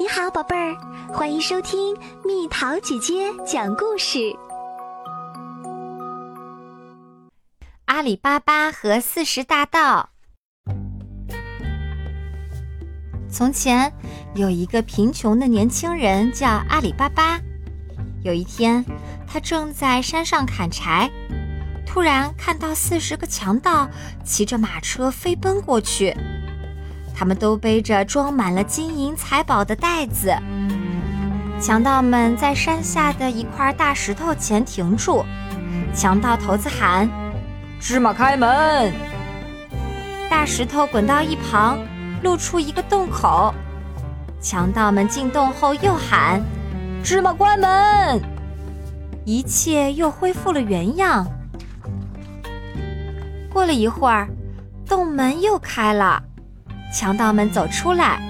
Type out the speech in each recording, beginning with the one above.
你好，宝贝儿，欢迎收听蜜桃姐姐讲故事。阿里巴巴和四十大盗。从前有一个贫穷的年轻人叫阿里巴巴。有一天，他正在山上砍柴，突然看到四十个强盗骑着马车飞奔过去。他们都背着装满了金银财宝的袋子。强盗们在山下的一块大石头前停住。强盗头子喊：“芝麻开门！”大石头滚到一旁，露出一个洞口。强盗们进洞后又喊：“芝麻关门！”一切又恢复了原样。过了一会儿，洞门又开了。强盗们走出来，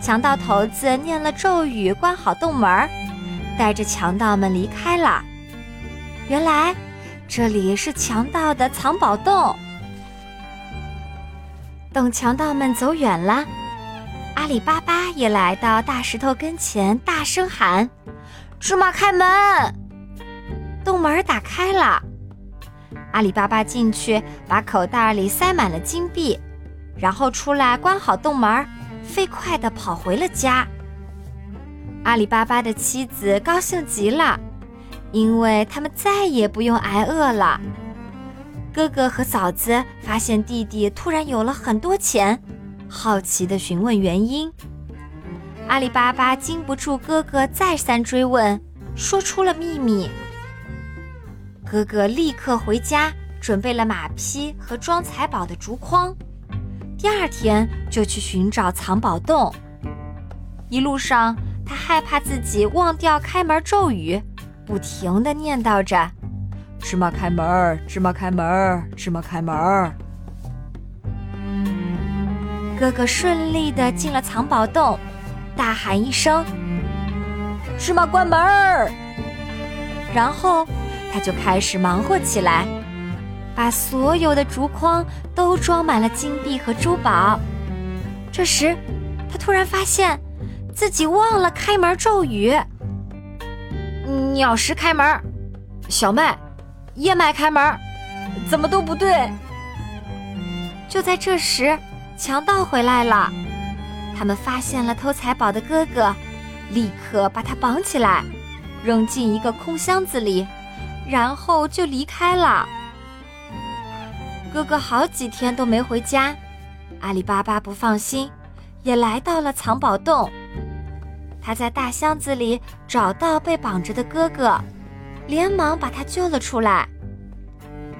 强盗头子念了咒语，关好洞门，带着强盗们离开了。原来这里是强盗的藏宝洞。等强盗们走远了，阿里巴巴也来到大石头跟前，大声喊：“芝麻开门！”洞门打开了，阿里巴巴进去，把口袋里塞满了金币。然后出来，关好洞门，飞快地跑回了家。阿里巴巴的妻子高兴极了，因为他们再也不用挨饿了。哥哥和嫂子发现弟弟突然有了很多钱，好奇地询问原因。阿里巴巴经不住哥哥再三追问，说出了秘密。哥哥立刻回家，准备了马匹和装财宝的竹筐。第二天就去寻找藏宝洞，一路上他害怕自己忘掉开门咒语，不停地念叨着：“芝麻开门，芝麻开门，芝麻开门。”哥哥顺利地进了藏宝洞，大喊一声：“芝麻关门！”然后他就开始忙活起来。把所有的竹筐都装满了金币和珠宝。这时，他突然发现自己忘了开门咒语：“鸟食开门，小麦、燕麦开门，怎么都不对。”就在这时，强盗回来了。他们发现了偷财宝的哥哥，立刻把他绑起来，扔进一个空箱子里，然后就离开了。哥哥好几天都没回家，阿里巴巴不放心，也来到了藏宝洞。他在大箱子里找到被绑着的哥哥，连忙把他救了出来。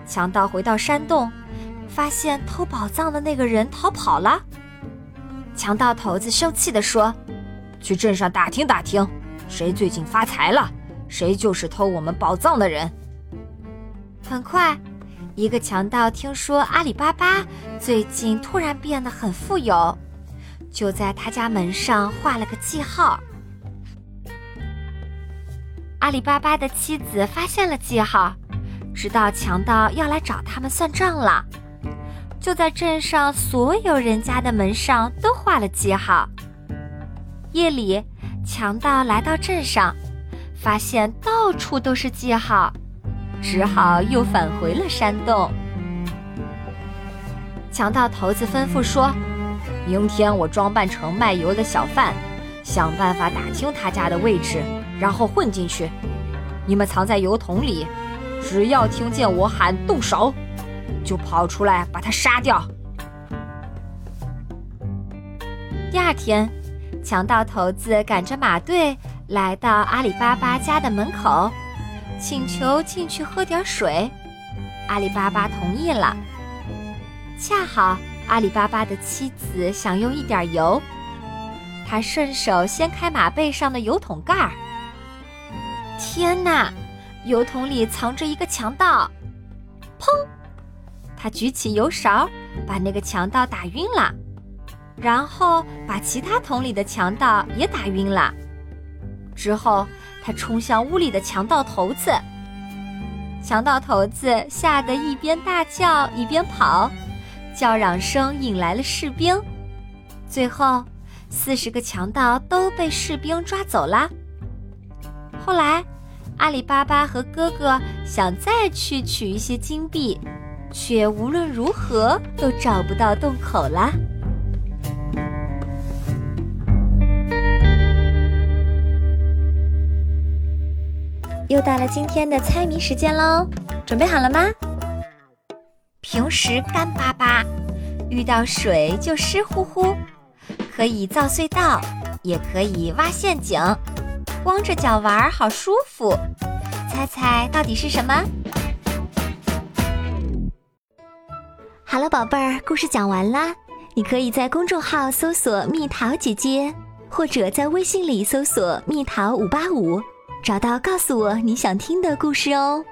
强盗回到山洞，发现偷宝藏的那个人逃跑了。强盗头子生气地说：“去镇上打听打听，谁最近发财了，谁就是偷我们宝藏的人。”很快。一个强盗听说阿里巴巴最近突然变得很富有，就在他家门上画了个记号。阿里巴巴的妻子发现了记号，知道强盗要来找他们算账了，就在镇上所有人家的门上都画了记号。夜里，强盗来到镇上，发现到处都是记号。只好又返回了山洞。强盗头子吩咐说：“明天我装扮成卖油的小贩，想办法打听他家的位置，然后混进去。你们藏在油桶里，只要听见我喊动手，就跑出来把他杀掉。”第二天，强盗头子赶着马队来到阿里巴巴家的门口。请求进去喝点水，阿里巴巴同意了。恰好阿里巴巴的妻子想用一点油，他顺手掀开马背上的油桶盖儿。天哪，油桶里藏着一个强盗！砰！他举起油勺，把那个强盗打晕了，然后把其他桶里的强盗也打晕了。之后。他冲向屋里的强盗头子，强盗头子吓得一边大叫一边跑，叫嚷声引来了士兵。最后，四十个强盗都被士兵抓走了。后来，阿里巴巴和哥哥想再去取一些金币，却无论如何都找不到洞口了。又到了今天的猜谜时间喽，准备好了吗？平时干巴巴，遇到水就湿乎乎，可以造隧道，也可以挖陷阱，光着脚玩好舒服。猜猜到底是什么？好了，宝贝儿，故事讲完啦。你可以在公众号搜索“蜜桃姐姐”，或者在微信里搜索“蜜桃五八五”。找到，告诉我你想听的故事哦。